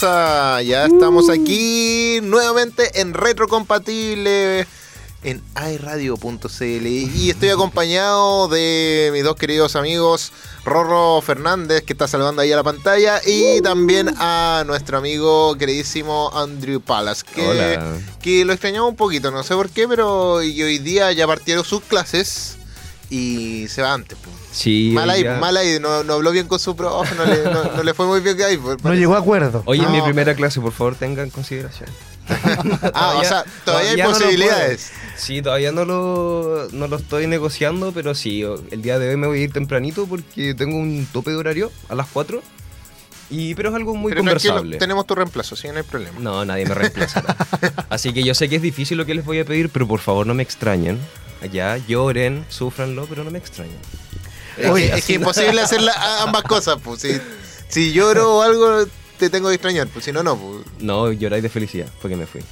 Ya estamos aquí nuevamente en Retrocompatible en iRadio.cl y estoy acompañado de mis dos queridos amigos Rorro Fernández que está saludando ahí a la pantalla y también a nuestro amigo queridísimo Andrew Palas que, que lo extrañaba un poquito, no sé por qué, pero hoy día ya partieron sus clases y se va antes. Pues. Sí, mal ahí, mal ahí, no, no, habló bien con su profe, no le, no, le fue muy bien que ahí. Pues, no llegó a acuerdo. Oye, en mi primera clase, por favor, tengan en consideración. ah, o sea, todavía, hay posibilidades. sí, todavía no lo, no lo estoy negociando, pero sí, el día de hoy me voy a ir tempranito porque tengo un tope de horario a las 4. Y, pero es algo muy pero conversable. tenemos tu reemplazo, sí, no hay problema. No, nadie me reemplaza. Así que yo sé que es difícil lo que les voy a pedir, pero por favor no me extrañen. Allá lloren, sufranlo, pero no me extrañen. Oye, es que imposible hacer ambas cosas, pues. Si, lloro o algo, te tengo que extrañar, pues si no, no. Pues. No, lloráis de felicidad, porque me fui.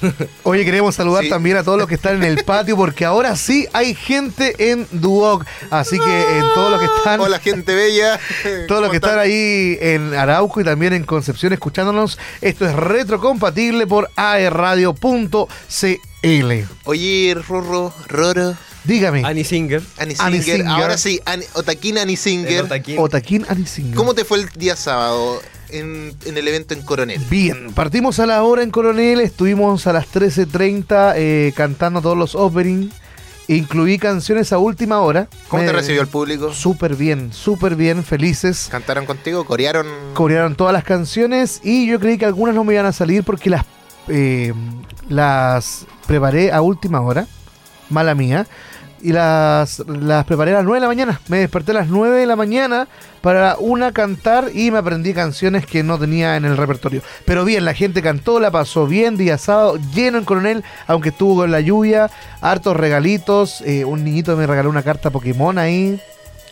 Oye, queremos saludar también a todos los que están en el patio, porque ahora sí hay gente en Duoc. Así que en todos los que están. Hola, gente bella. Todos los que están ahí en Arauco y también en Concepción escuchándonos. Esto es retrocompatible por aerradio.cl. Oye, Rorro, Roro. Dígame. Annie Singer. Annie Singer. Ahora sí, Otaquín Annie Singer. Otaquín. Annie Singer. ¿Cómo te fue el día sábado en, el evento en Coronel? Bien, partimos a la hora en Coronel, estuvimos a las 13.30 eh, cantando todos los openings. Incluí canciones a última hora. ¿Cómo te recibió el público? Súper bien, súper bien, felices. ¿Cantaron contigo? ¿Corearon? Corearon todas las canciones y yo creí que algunas no me iban a salir porque las, eh, las preparé a última hora. Mala mía y las, las preparé a las 9 de la mañana. Me desperté a las 9 de la mañana para una cantar y me aprendí canciones que no tenía en el repertorio. Pero bien, la gente cantó, la pasó bien, día sábado, lleno en Coronel, aunque estuvo con la lluvia, hartos regalitos, eh, un niñito me regaló una carta Pokémon ahí.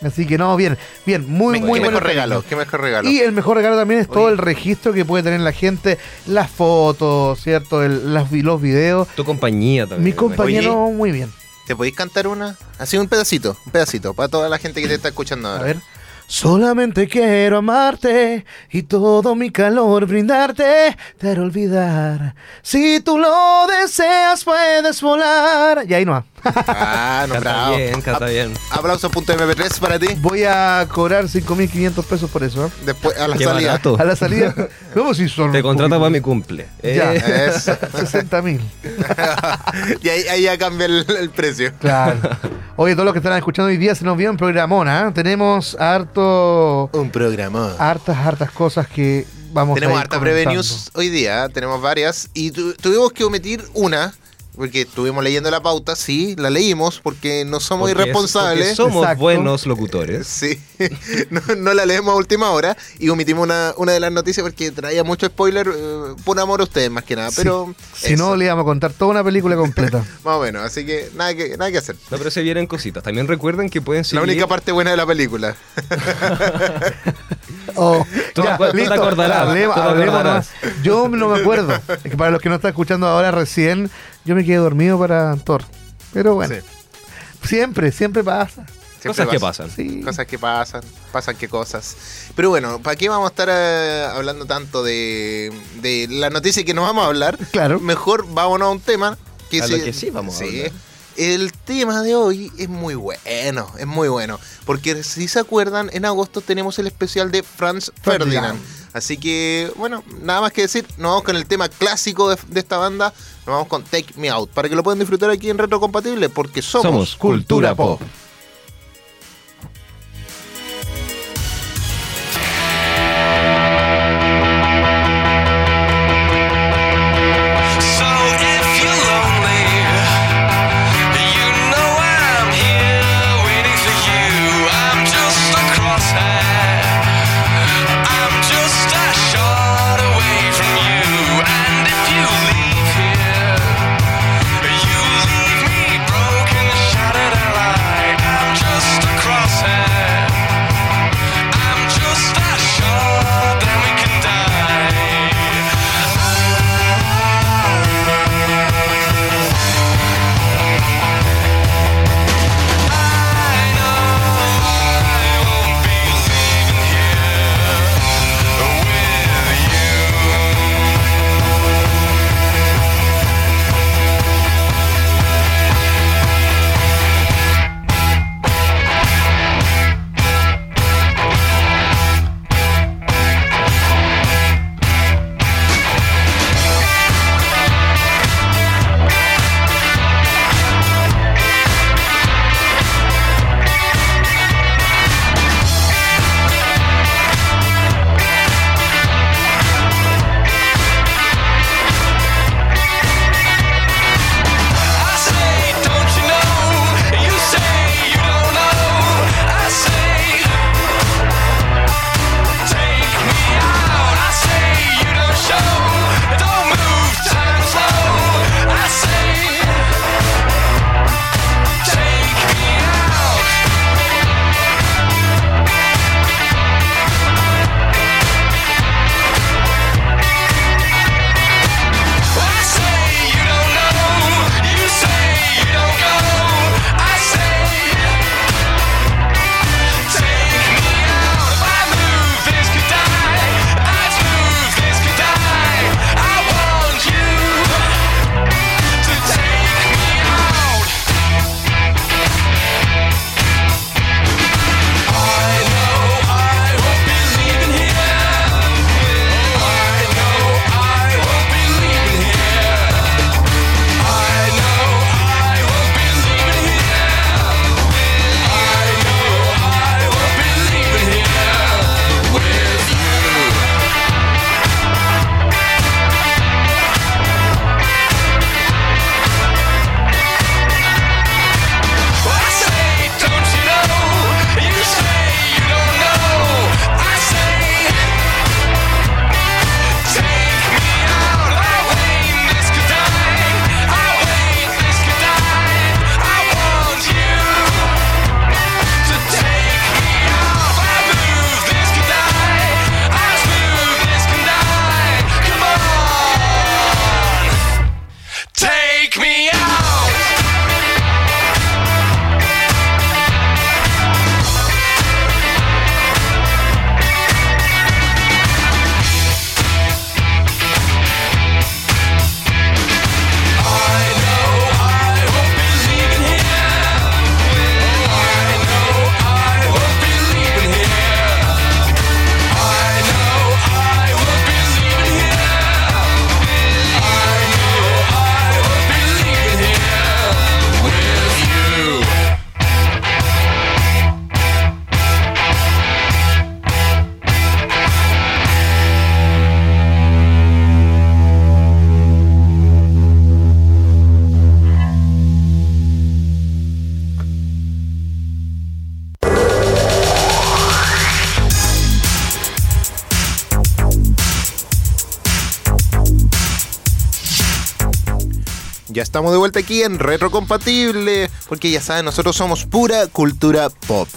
Así que no, bien, bien, muy, muy ¿Qué mejor regalo? ¿Qué mejor regalo? Y el mejor regalo también es todo el registro que puede tener la gente, las fotos, ¿cierto? El, las, los videos. Tu compañía también. Mi compañía, no, muy bien. ¿Te podéis cantar una? Así un pedacito, un pedacito, para toda la gente que te está escuchando ahora. A ver. Solamente quiero amarte y todo mi calor brindarte, pero olvidar. Si tú lo deseas, puedes volar. Y ahí no. Ah, no, bravo. bien, canta bien. Aplauso.mp3 para ti. Voy a cobrar 5.500 pesos por eso. ¿eh? Después, a la salida. A la salida. ¿Cómo si son? Te contrata para mi cumple. Ya, eh. eso. 60.000. y ahí, ya cambia el, precio. Claro. Oye, todos los que están escuchando hoy día se nos vio un programón, ¿eh? Tenemos harto. Un programón. Hartas, hartas cosas que vamos Tenemos a harta prevenius hoy día, tenemos varias. Y tuvimos que omitir una porque estuvimos leyendo la pauta, sí, la leímos porque no somos irresponsables. somos buenos locutores. Sí, no, la leemos a última hora y omitimos una, una de las noticias porque traía mucho spoiler eh, por amor a ustedes más que nada. Pero si no, le íbamos a contar toda una película completa. más o menos, así que nada que, nada que hacer. No, pero se vienen cositas. También recuerden que pueden seguir... La única parte buena de la película. oh, ¿Tú, ya, te acordarás. Yo no me acuerdo. Es que para los que no están escuchando ahora recién yo me quedé dormido para Thor. Pero bueno, siempre, siempre pasa. cosas que pasan. Cosas que pasan, pasan qué cosas. Pero bueno, ¿para qué vamos a estar eh, hablando tanto de, de, la noticia que nos vamos a hablar? Claro. Mejor vámonos a un tema que, que sí vamos a hablar. El tema de hoy es muy bueno, es muy bueno. Porque si se acuerdan, en agosto tenemos el especial de Franz Ferdinand. Así que, bueno, nada más que decir, nos vamos con el tema clásico de, esta banda, nos vamos con Take Me Out, para que lo puedan disfrutar aquí en Retro Compatible, porque somos, Cultura, Pop. Estamos de vuelta aquí en Retrocompatible, porque ya saben, nosotros somos pura cultura pop.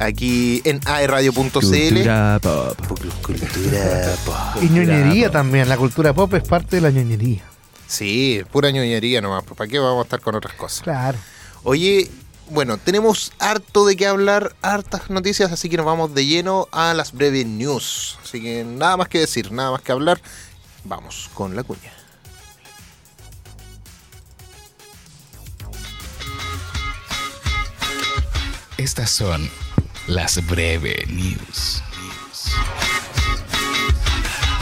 Aquí en aeradio.cl. Cultura pop. Cultura pop. Y ñoñería pop. también. La cultura pop es parte de la ñoñería. Sí, pura ñoñería nomás. pues, ¿Para qué vamos a estar con otras cosas? Claro. Oye, bueno, tenemos harto de qué hablar, hartas noticias, así que nos vamos de lleno a las breves news. Así que nada más que decir, nada más que hablar. Vamos con la cuña. Estas son las breve news.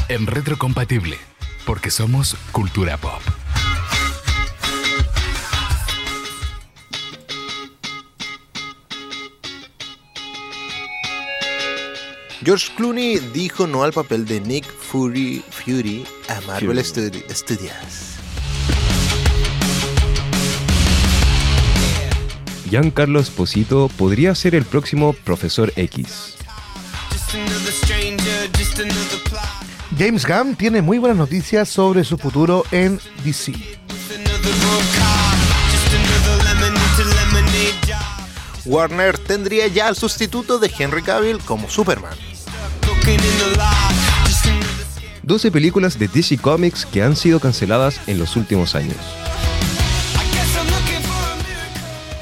En retrocompatible, porque somos cultura pop. George Clooney dijo no al papel de Nick Fury, Fury a Marvel Studi- Studios. Giancarlo Esposito podría ser el próximo Profesor X. James Gunn tiene muy buenas noticias sobre su futuro en DC. Warner tendría ya al sustituto de Henry Cavill como Superman. 12 películas de DC Comics que han sido canceladas en los últimos años.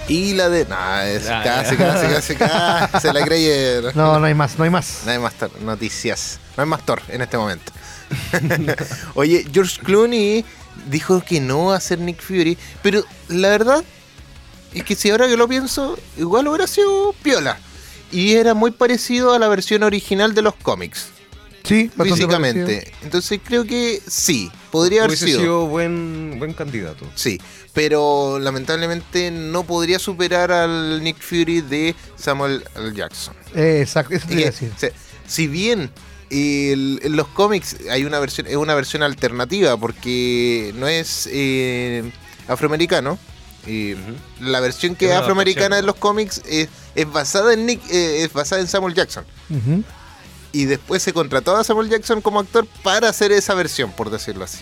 Y la de. Nah, es Ah, casi, casi, casi, casi. Se la creyeron. No, no hay más, no hay más. No hay más tor- noticias. No hay más Thor en este momento. Oye, George Clooney dijo que no va a ser Nick Fury, pero la verdad es que si ahora que lo pienso, igual hubiera sido piola. Y era muy parecido a la versión original de los cómics, Sí, físicamente. parecido. Entonces creo que sí, podría haber sido. sido buen, buen candidato. Sí, pero lamentablemente no podría superar al Nick Fury de Samuel L. Jackson. Eh, exacto, eso te Y iba a decir. o sea, si bien el- en los cómics hay una versión, es una versión alternativa porque no es eh, afroamericano. eh, La versión que Es afroamericana en los cómics es, es basada en Nick, eh, es basada en Samuel Jackson. Ujú. Y después se contrató a Samuel Jackson como actor para hacer esa versión, por decirlo así.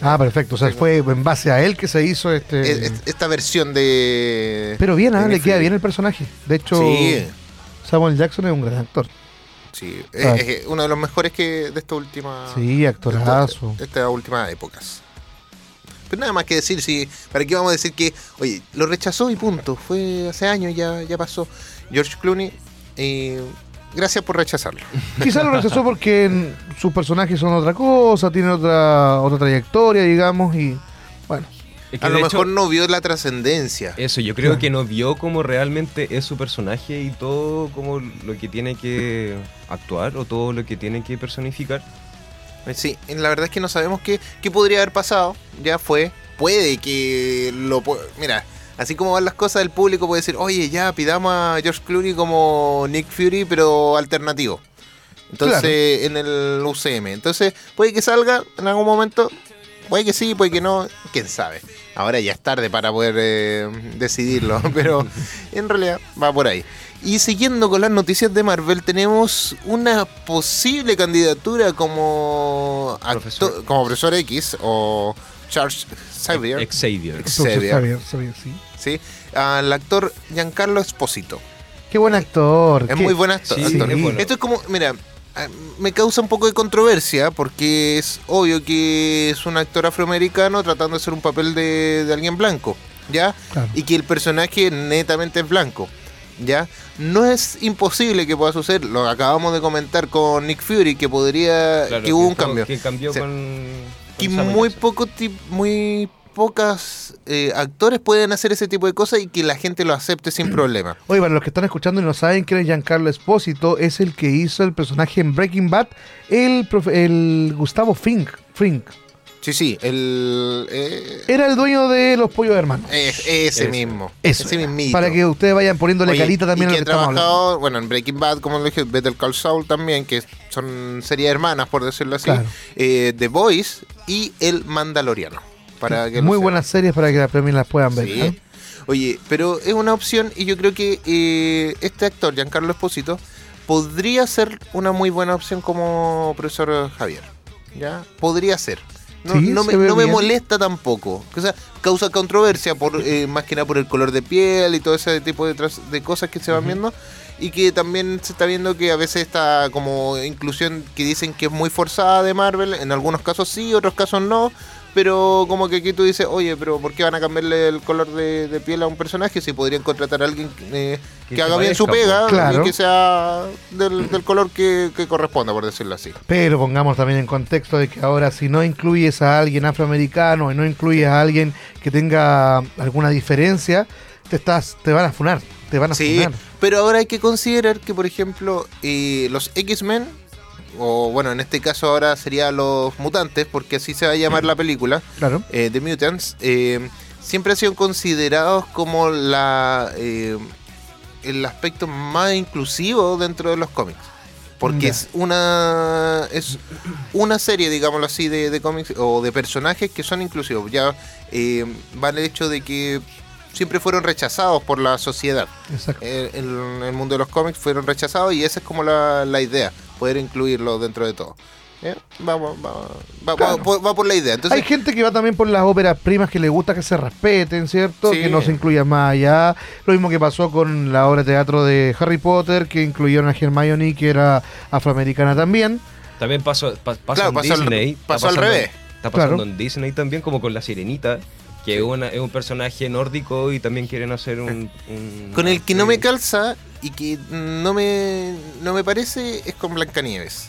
Ah, perfecto. O sea, fue en base a él que se hizo este. Es- es- Esta versión de. Pero bien, ah, le queda bien el personaje. De hecho, Sí, Samuel Jackson es un gran actor. sí. Ah. Es, es uno de los mejores que de esta última. Sí, actorazo. de estas últimas épocas. Pero nada más que decir, si, ¿para qué vamos a decir que, oye, lo rechazó y punto? Fue hace años, ya, ya pasó. George Clooney, eh, gracias por rechazarlo. Quizás lo rechazó porque sus personajes son otra cosa, tienen otra, otra trayectoria, digamos, y bueno. Es que A lo mejor hecho, no vio la trascendencia. Eso, yo creo que no vio como realmente es su personaje y todo como lo que tiene que actuar o todo lo que tiene que personificar. Eh, Sí, la verdad es que no sabemos qué, qué podría haber pasado. Ya fue. Puede que lo... pu- Mira, así como van las cosas, el público puede decir, oye, ya pidamos a George Clooney como Nick Fury, pero alternativo. Entonces, en el UCM. Entonces, puede que salga en algún momento. Puede que sí, puede que no. Quién sabe. Ahora ya es tarde para poder eh, decidirlo. Pero en realidad va por ahí. Y siguiendo con las noticias de Marvel, tenemos una posible candidatura como Profesor. como profesor X o Charles Xavier, Xavier. Xavier. Xavier, Xavier, sí. ¿sí? al actor Giancarlo Esposito. Qué buen actor. Es qué- muy buen actor. Sí, actor. bueno. Esto es como, mira, ah, me causa un poco de controversia porque es obvio que es un actor afroamericano tratando de hacer un papel de, de alguien blanco, ¿ya? Claro. Y que el personaje netamente es blanco, ¿ya? No es imposible que pueda suceder, lo acabamos de comentar con Nick Fury, que podría, Claro, que hubo un todo- cambio. Que cambió con. Que muy poco muy pocas eh, actores pueden hacer ese tipo de cosas y que la gente lo acepte sin problema. Oye, para los que están escuchando y no saben quién es Giancarlo Espósito, es el que hizo el personaje en Breaking Bad, el, profe- el Gustavo Fink. Fink. Sí, sí, el eh, Era el dueño de los pollos hermanos. Es- ese Eso. mismo. Eso. Ese mismito. Para que ustedes vayan poniéndole Oye, carita también y a que lo que ha estamos hablando. trabajado, bueno, en Breaking Bad, como lo dije, Better Call Saul también, que son series hermanas, por decirlo así. Claro. Eh, The Voice y El Mandaloriano. Para que lo Muy sepan. buenas series para que también las puedan ver. Sí. ¿eh? Oye, pero es una opción y yo creo que eh, este actor, Giancarlo Esposito, podría ser una muy buena opción como profesor Javier. ¿Ya? Podría ser. No, Sí, no me, no me molesta tampoco. O sea, causa controversia, por eh, más que nada por el color de piel y todo ese tipo de cosas que se van viendo. Y que también se está viendo que a veces esta como inclusión que dicen que es muy forzada de Marvel, en algunos casos sí, otros casos no. Pero como que aquí tú dices, oye, pero ¿por qué van a cambiarle el color de, de piel a un personaje si podrían contratar a alguien eh, que, haga bien su pega. Claro. y que sea del, del color que, que corresponda, por decirlo así? Pero pongamos también en contexto de que ahora si no incluyes a alguien afroamericano y no incluyes a alguien que tenga alguna diferencia, te estás, te van a funar, te van a Sí, funar. pero ahora hay que considerar que, por ejemplo, eh, los X-Men, o bueno, en este caso ahora serían los mutantes, porque así se va a llamar la película, Claro. eh, The Mutants, eh, siempre han sido considerados como la eh, el aspecto más inclusivo dentro de los cómics. Porque es una es una serie, digámoslo así, de, de cómics o de personajes que son inclusivos. Ya va el hecho de que siempre fueron rechazados por la sociedad Exacto. eh, en el mundo de los cómics fueron rechazados y esa es como la, la idea, poder incluirlo dentro de todo. ¿Eh? Vamos, va, va- Claro. va por, va por la idea. Entonces, Hay gente que va también por las óperas primas que le gusta que se respeten, ¿cierto? Sí. Que no se incluya más allá. Lo mismo que pasó con la obra de teatro de Harry Potter, que incluyeron a Hermione, que era afroamericana también. También pasó, pa- pasa Claro, en pasó al- Disney. está pasó al pasando- revés. Está pasando Claro. en Disney también, como con La Sirenita, que es, una- es un personaje nórdico y también quieren hacer un... un- con el que no me calza y que no me, no me parece es con Blancanieves.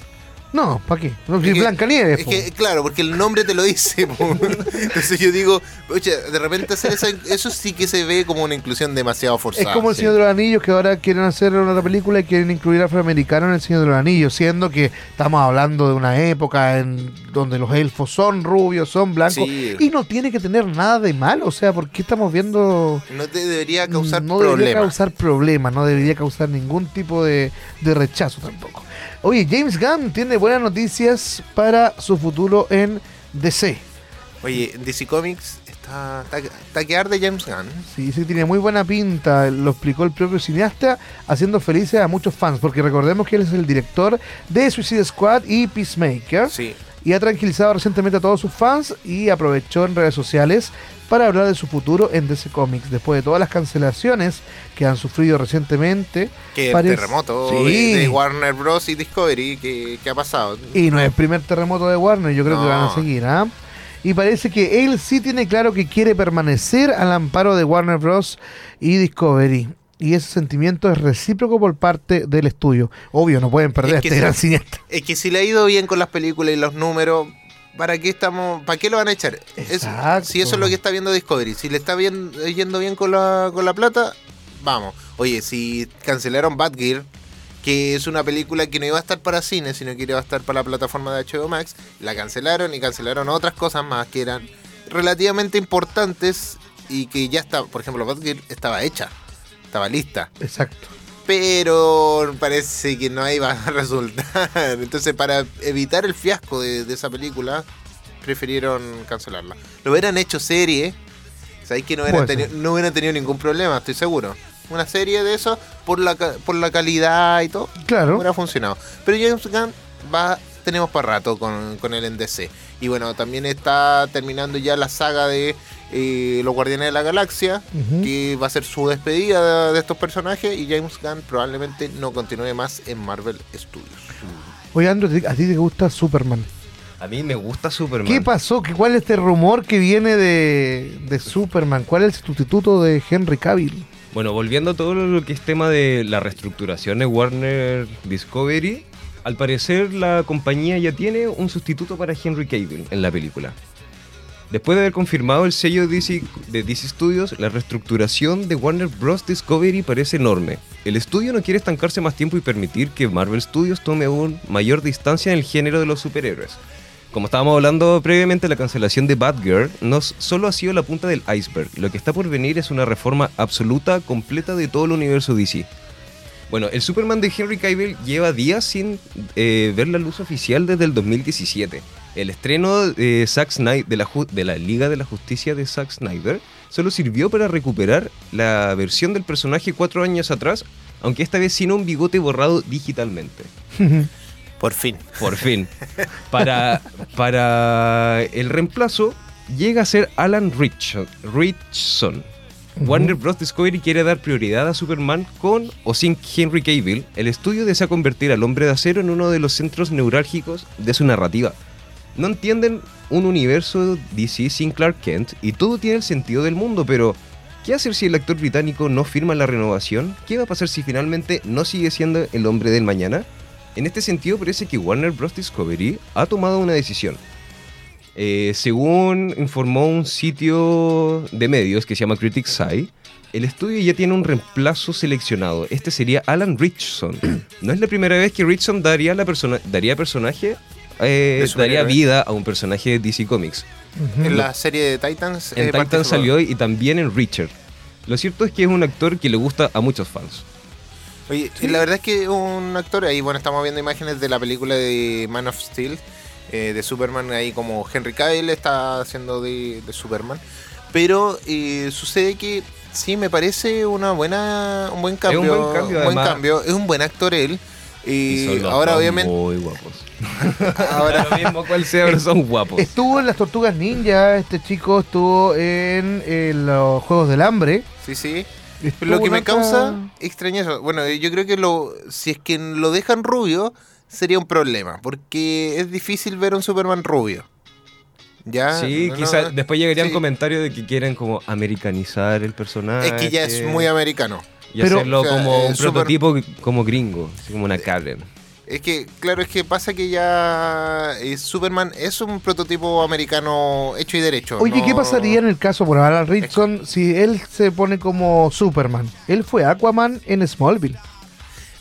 No, ¿para qué? No, Es si que- Blancanieves. Es po. que, claro, porque el nombre te lo dice. po. Entonces yo digo, oye, de repente hacer eso sí que se ve como una inclusión demasiado Es forzada. como el sí. Señor de los Anillos, que ahora quieren hacer una película y quieren incluir afroamericanos en el Señor de los Anillos, siendo que estamos hablando de una época en donde los elfos son rubios, son blancos, Sí. y no tiene que tener nada de malo. O sea, ¿por qué estamos viendo No te debería causar no debería problemas. causar problemas, no debería causar ningún tipo de, de rechazo tampoco. Oye, James Gunn tiene buenas noticias para su futuro en DC. Oye, DC Comics está, está, está que arde James Gunn. Sí, sí, tiene muy buena pinta, lo explicó el propio cineasta, haciendo felices a muchos fans, porque recordemos que él es el director de Suicide Squad y Peacemaker, Sí. Y ha tranquilizado recientemente a todos sus fans y aprovechó en redes sociales para hablar de su futuro en DC Comics, después de todas las cancelaciones que han sufrido recientemente. Que el Parece- terremoto Sí. de, Warner Bros. y Discovery que, que ha pasado. Y no es el primer terremoto de Warner, yo creo que van a seguir, ¿ah? Y parece que él sí tiene claro que quiere permanecer al amparo de Warner Bros. y Discovery. Y ese sentimiento es recíproco por parte del estudio. Obvio, no pueden perder Es a que este gran cineasta. Es que si le ha ido bien con las películas y los números, ¿para qué estamos, para qué lo van a echar? Es- si eso es lo que está viendo Discovery, si le está bien, yendo bien con la, con la plata, vamos. Oye, si cancelaron Bad Gear, que es una película que no iba a estar para cine, sino que iba a estar para la plataforma de HBO Max, la cancelaron y cancelaron otras cosas más que eran relativamente importantes y que ya está, por ejemplo, Bad Gear estaba hecha, estaba lista Exacto. pero parece que no iba a resultar. Entonces, para evitar el fiasco de, de esa película, prefirieron cancelarla. Lo hubieran hecho serie, sabéis que no hubieran, Puede teni- no hubieran tenido ningún problema, estoy seguro. Una serie de eso, por la, por la calidad y todo, Claro. hubiera funcionado. Pero James Gunn va, tenemos para rato con, con el NDC. Y bueno, también está terminando ya la saga de eh, Los Guardianes de la Galaxia, Ujú. que va a ser su despedida de, de estos personajes y James Gunn probablemente no continúe más en Marvel Studios. Oye, Andrew, ¿a ti te gusta Superman? A mí me gusta Superman. ¿Qué pasó? ¿Qué- ¿Cuál es este rumor que viene de, de Superman? ¿Cuál es el sustituto de Henry Cavill? Bueno, volviendo a todo lo que es tema de la reestructuración de Warner Discovery, al parecer la compañía ya tiene un sustituto para Henry Cavill en la película. Después de haber confirmado el sello DC de DC Studios, la reestructuración de Warner Bros. Discovery parece enorme. El estudio no quiere estancarse más tiempo y permitir que Marvel Studios tome aún mayor distancia en el género de los superhéroes. Como estábamos hablando previamente, la cancelación de Batgirl no solo ha sido la punta del iceberg. Lo que está por venir es una reforma absoluta, completa de todo el universo DC. Bueno, el Superman de Henry Cavill lleva días sin eh, ver la luz oficial desde el 2017. El estreno de, Zack Snyder, de, la, ju- de la Liga de la Justicia de Zack Snyder solo sirvió para recuperar la versión del personaje cuatro años atrás, aunque esta vez sin un bigote borrado digitalmente. Por fin. por fin. Para, para el reemplazo llega a ser Alan Warner Bros. Discovery quiere dar prioridad a Superman con o sin Henry Cavill. El estudio desea convertir al hombre de acero en uno de los centros neurálgicos de su narrativa. No entienden un universo DC sin Clark Kent y todo tiene el sentido del mundo, pero ¿qué hacer si el actor británico no firma la renovación? ¿Qué va a pasar si finalmente no sigue siendo el hombre del mañana? En este sentido parece que Warner Bros. Discovery ha tomado una decisión. Eh, según informó un sitio de medios que se llama Critics Eye, el estudio ya tiene un reemplazo seleccionado. Este sería Alan Richson. No es la primera vez que Richson daría, la persona, daría personaje, eh, daría vida a un personaje de DC Comics. En la serie de Titans. En eh, Titan participó. salió y también en Richard. Lo cierto es que es un actor que le gusta a muchos fans. Oye, la verdad es que un actor, ahí bueno, estamos viendo imágenes de la película de Man of Steel, eh, de Superman, ahí como Henry Cavill está haciendo de, de Superman. Pero eh, sucede que sí, me parece una buena, un buen cambio. un buen cambio, un buen cambio. Es un buen actor él. Y, ahora obviamente... Muy guapos. Ahora, Lo mismo cual sea, pero son guapos. Estuvo en las Tortugas Ninja, este chico estuvo en, los Juegos del Hambre. sí, sí. Estuvo Lo que me causa extrañeza, bueno, yo creo que lo, si es que lo dejan rubio, sería un problema, porque es difícil ver un Superman rubio. Ya, Sí, no, quizás no, después llegarían sí. comentarios de que quieren como americanizar el personaje. Es que ya es muy americano. Y Pero- hacerlo o sea, como eh, un prototipo como gringo, así como una Karen. Es que, claro, es que pasa que ya eh, Superman es un prototipo americano hecho y derecho. Oye, no- ¿qué pasaría en el caso por Alan Richson si él se pone como Superman? Él fue Aquaman en Smallville.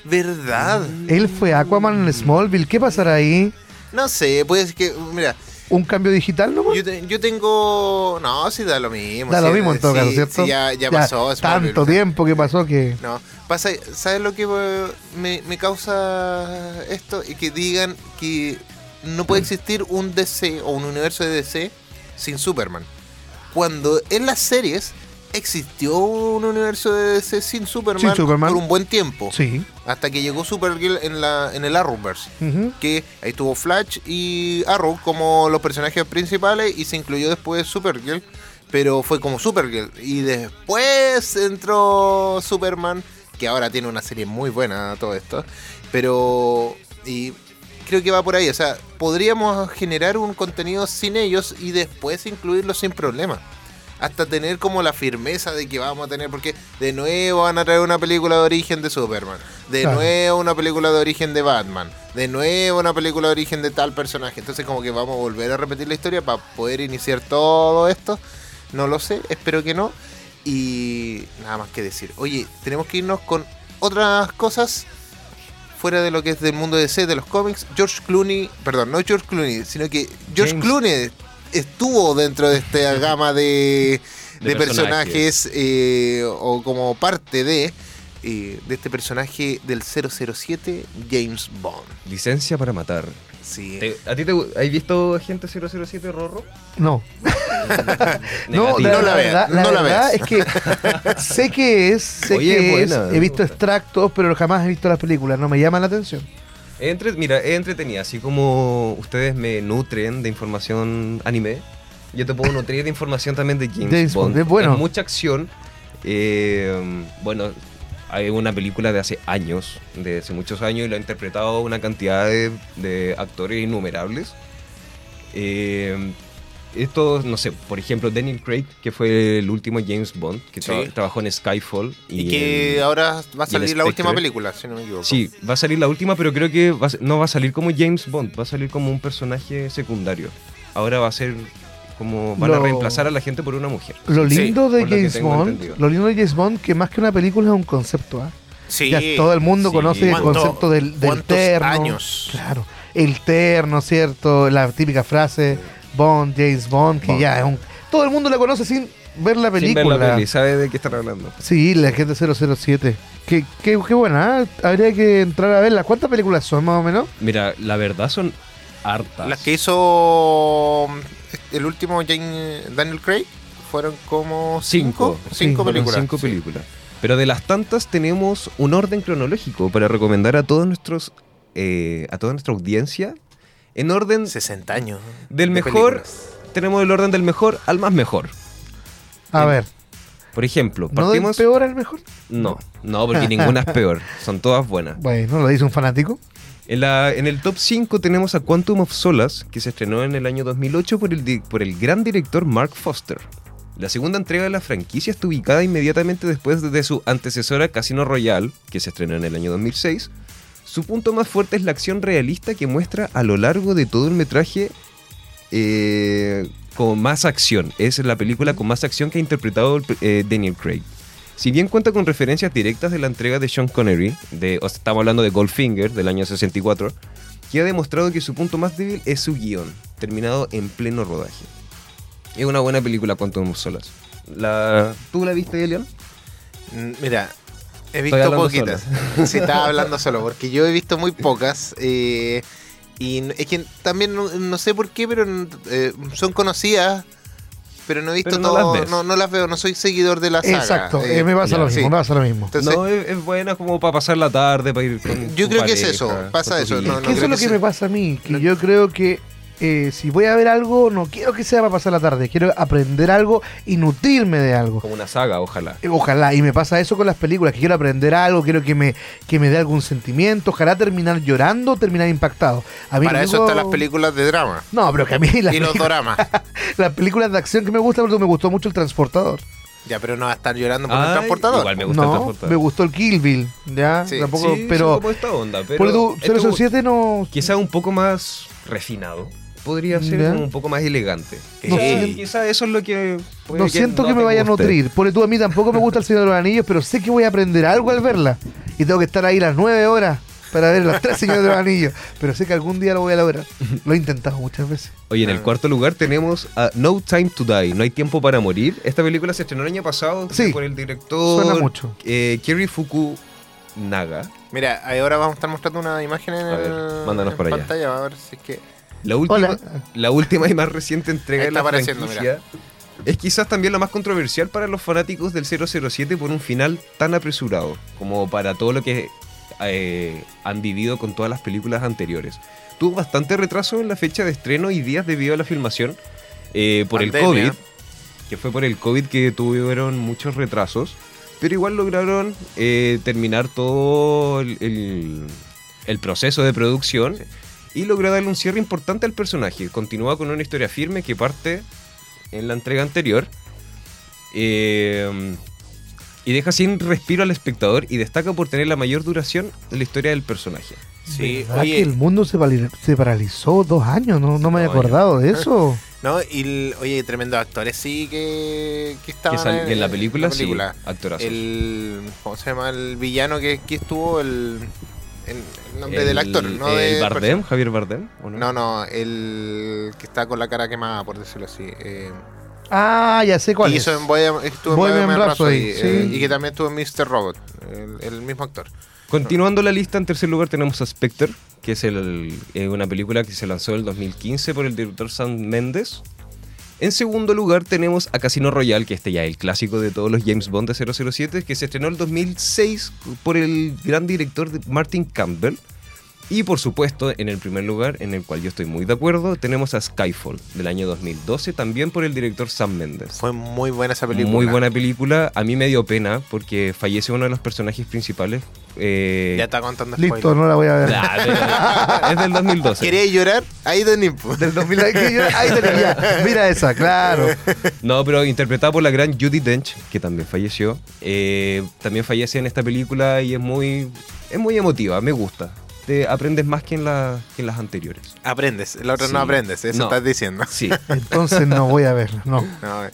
¿Verdad? Él fue Aquaman en Smallville. ¿Qué pasará ahí? No sé, pues que, mira, ¿Un cambio digital no? yo, te- yo tengo... No, sí da lo mismo. Da sí, lo mismo en todo sí, caso, ¿cierto? sí, ya, ya pasó. Tanto tiempo que pasó que... No, pasa, ¿sabes lo que eh, me, me causa esto? Y que digan que no puede existir un DC o un universo de DC sin Superman. Cuando en las series existió un universo de DC sin Superman, Sin Superman. por un buen tiempo. Sí. Hasta que llegó Supergirl en, la, en el Arrowverse. Que ahí estuvo Flash y Arrow como los personajes principales y se incluyó después Supergirl. Pero fue como Supergirl. Y después entró Superman, que ahora tiene una serie muy buena todo esto. Pero... Y creo que va por ahí. O sea, podríamos generar un contenido sin ellos y después incluirlos sin problema. Hasta tener como la firmeza de que vamos a tener, porque de nuevo van a traer una película de origen de Superman, de Claro. nuevo una película de origen de Batman, de nuevo una película de origen de tal personaje. Entonces como que vamos a volver a repetir la historia para poder iniciar todo esto. No lo sé, espero que no. Y nada más que decir. Oye, tenemos que irnos con otras cosas fuera de lo que es del mundo de DC, de los cómics. George Clooney, perdón, no George Clooney, sino que George James- Clooney estuvo dentro de esta gama de, De de personajes eh, o como parte de, eh, de este personaje del 007, James Bond. Licencia para matar. Sí. ¿Te- ¿A ti te has visto Agente 007 Rorro? No. No, la, No la verdad, la no la verdad es que sé que es, sé Oye, que es buena, es, me he visto extractos, pero jamás he visto las películas, no me llama la atención. Entre- mira, es entretenida. Así como ustedes me nutren de información anime, yo te puedo nutrir de información también de James, James Bond, es bueno. mucha acción. Eh, bueno, hay una película de hace años, de hace muchos años, y lo ha interpretado una cantidad de, de actores innumerables. Eh, esto, no sé, por ejemplo, Daniel Craig, que fue el último James Bond, que Sí. tra- trabajó en Skyfall. Y, que en- ahora va a y salir la última película, si no me equivoco. Sí, va a salir la última, pero creo que va a no va a salir como James Bond, va a salir como un personaje secundario. Ahora va a ser como van a Lo- reemplazar a la gente por una mujer. Lo Sí, lindo de lo que James tengo Bond, entendido. lo lindo de James Bond que más que una película es un concepto, ¿ah? Sí. Ya todo el mundo Sí. conoce el ¿Cuánto- concepto del, del cuántos terno. años? Claro, el terno, ¿cierto? La típica frase Bond, James Bond, que Bond. ya es un... Todo el mundo la conoce sin ver la Sin ver película. la peli, ¿sabe de qué están hablando? Sí, la gente 007. Qué, qué, qué buena, ¿ah? Habría que entrar a verla. ¿Cuántas películas son más o menos? Mira, la verdad son hartas. Las que hizo mm, el último Jane- Daniel Craig fueron como cinco, Cinco. cinco, Sí, Fueron películas. cinco Sí. películas. Pero de las tantas tenemos un orden cronológico para recomendar a todos nuestros eh, a toda nuestra audiencia en orden 60 años. del de mejor. películas. Tenemos el orden del mejor al más mejor. A Eh, ver, Por ejemplo, ¿no del partimos. peor al mejor? No, no, porque ninguna es peor. Son todas buenas. Bueno, lo dice un fanático. En, la, en el top 5 tenemos a Quantum of Solace, que se estrenó en el año 2008 por el, por el gran director Mark Foster. La segunda entrega de la franquicia está ubicada inmediatamente después de su antecesora Casino Royale, que se estrenó en el año 2006. Su punto más fuerte es la acción realista que muestra a lo largo de todo el metraje eh, con más acción. Es la película con más acción que ha interpretado eh, Daniel Craig. Si bien cuenta con referencias directas de la entrega de Sean Connery, de, estamos hablando de Goldfinger del año 64, que ha demostrado que su punto más débil es su guion, terminado en pleno rodaje. Es una buena película Quantum of Solace. La... ¿Tú la viste, Elian? Mira, he visto poquitas. Sí, estaba hablando solo, porque yo he visto muy pocas. eh, y es que también no, no sé por qué, pero eh, son conocidas. Pero no he visto Pero no todo, las no, no las veo, no soy seguidor de la saga. Exacto, eh, eh, me pasa ya, lo mismo, sí. me pasa lo mismo. Entonces, no, es, es buena como para pasar la tarde, para ir con Yo creo que es eso, pasa eso, no, que eso es lo que que me pasa a mí, que no- yo creo que eh, si voy a ver algo, no quiero que sea para pasar la tarde, quiero aprender algo y nutrirme de algo. Como una saga, ojalá. Eh, Ojalá, y me pasa eso con las películas, que quiero aprender algo, quiero que me, que me dé algún sentimiento, ojalá terminar llorando, terminar impactado. A mí Para eso están las películas de drama. No, pero que a mí las, Y los pelicu- doramas. las películas de acción que me gustan, porque me gustó mucho el transportador. Ya, pero no va a estar llorando por el transportador. Igual me gusta el transportador. me gustó el Kill Bill, ya, Sí. tampoco, Sí, pero sí, como esta onda, pero por tu esto 007 no... quizá un poco más refinado. Podría ser Ya. como un poco más elegante. No Quizá- sé. quizá eso es lo que... No siento no que me vaya a nutrir. Por tú a mí tampoco me gusta el Señor de los Anillos, pero sé que voy a aprender algo al verla. Y tengo que estar ahí las nueve horas para ver las tres Señores de los Anillos. Pero sé que algún día lo voy a lograr. Lo he intentado muchas veces. Oye, en el cuarto lugar tenemos a No Time to Die, No hay tiempo para morir. Esta película se estrenó el año pasado Sí. por el director Suena mucho. eh, Kerry Fukunaga. Mira, ahora vamos a estar mostrando una imagen en, A ver, el- mándanos en por allá. pantalla. A ver si es que. La última, Hola. la última y más reciente entrega de la apareciendo, franquicia es quizás también la más controversial para los fanáticos del 007 por un final tan apresurado como para todo lo que eh, han vivido con todas las películas anteriores. Tuvo bastante retraso en la fecha de estreno y días debido a la filmación eh, por el. COVID, que fue por el COVID que tuvieron muchos retrasos, pero igual lograron eh, terminar todo el, el- el proceso de producción Sí. Y logró darle un cierre importante al personaje. Continúa con una historia firme que parte en la entrega anterior eh, y deja sin respiro al espectador y destaca por tener la mayor duración en la historia del personaje. Sí, ¿Verdad oye, que el mundo se, paralizó dos años? No, no me había años. acordado de eso. no, y el- oye, tremendos actores sí que, que Que estaban en la película, la película. sí, actorazos. El, ¿Cómo se llama? El villano que, que estuvo, el, el, el nombre El- del actor, ¿no? el de Bardem, Javier Bardem, ¿o no? No, no, el que está con la cara quemada, por decirlo así. Eh, Ah, ya sé cuál y es. hizo en Bohemian, estuvo en Bohemian Bohemian Rhapsody, Rhapsody, eh, sí. y que también estuvo en Mr. Robot, el, el mismo actor. Continuando la lista, en tercer lugar tenemos a Spectre, que es el- eh, una película que se lanzó en el 2015 por el director Sam Mendes. En segundo lugar tenemos a Casino Royale, que este ya es el clásico de todos los James Bond de 007, que se estrenó en el 2006 por el gran director Martin Campbell. Y por supuesto, en el primer lugar, en el cual yo estoy muy de acuerdo, tenemos a Skyfall del año 2012, también por el director Sam Mendes. Fue muy buena esa película. Muy buena película. A mí me dio pena porque fallece uno de los personajes principales. eh, Ya está contando Listo, spoilers. no la voy a ver. Ah, pero es del 2012. ¿Querías llorar? Ahí de Nimpo. Del 2000, ahí ahí tenía, ya. Mira esa, claro. No, pero interpretada por la gran Judy Dench, que también falleció. Eh, también fallece en esta película y es muy, es muy emotiva, me gusta. Te aprendes más que en, la- que en las anteriores. Aprendes, la otra Sí. no aprendes, eso No. estás diciendo. Sí. Entonces no voy a verla, no. No, eh.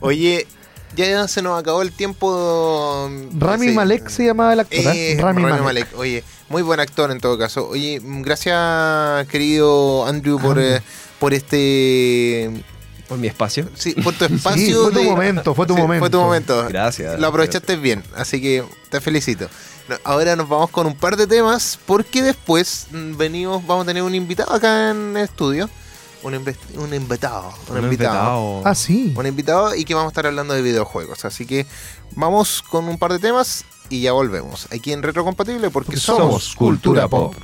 Oye, ya se nos acabó el tiempo. Rami Sí. Malek se llamaba el actor. ¿eh? Eh, Rami, Rami Malek. Malek. Oye, muy buen actor en todo caso. Oye, mm, gracias querido Andrew por, eh, por este... Por mi espacio. Sí, por tu Sí, espacio. fue tu de- momento, fue tu Sí, momento. Fue tu momento. Gracias. Lo aprovechaste bien, así que te felicito. No, Ahora nos vamos con un par de temas porque después mm, venimos, vamos a tener un invitado acá en el estudio. Un, un invitado. Un, Un invitado. invitado. Ah, sí. Un invitado y que vamos a estar hablando de videojuegos. Así que vamos con un par de temas y ya volvemos. Aquí en Retrocompatible porque, Porque somos, somos cultura pop.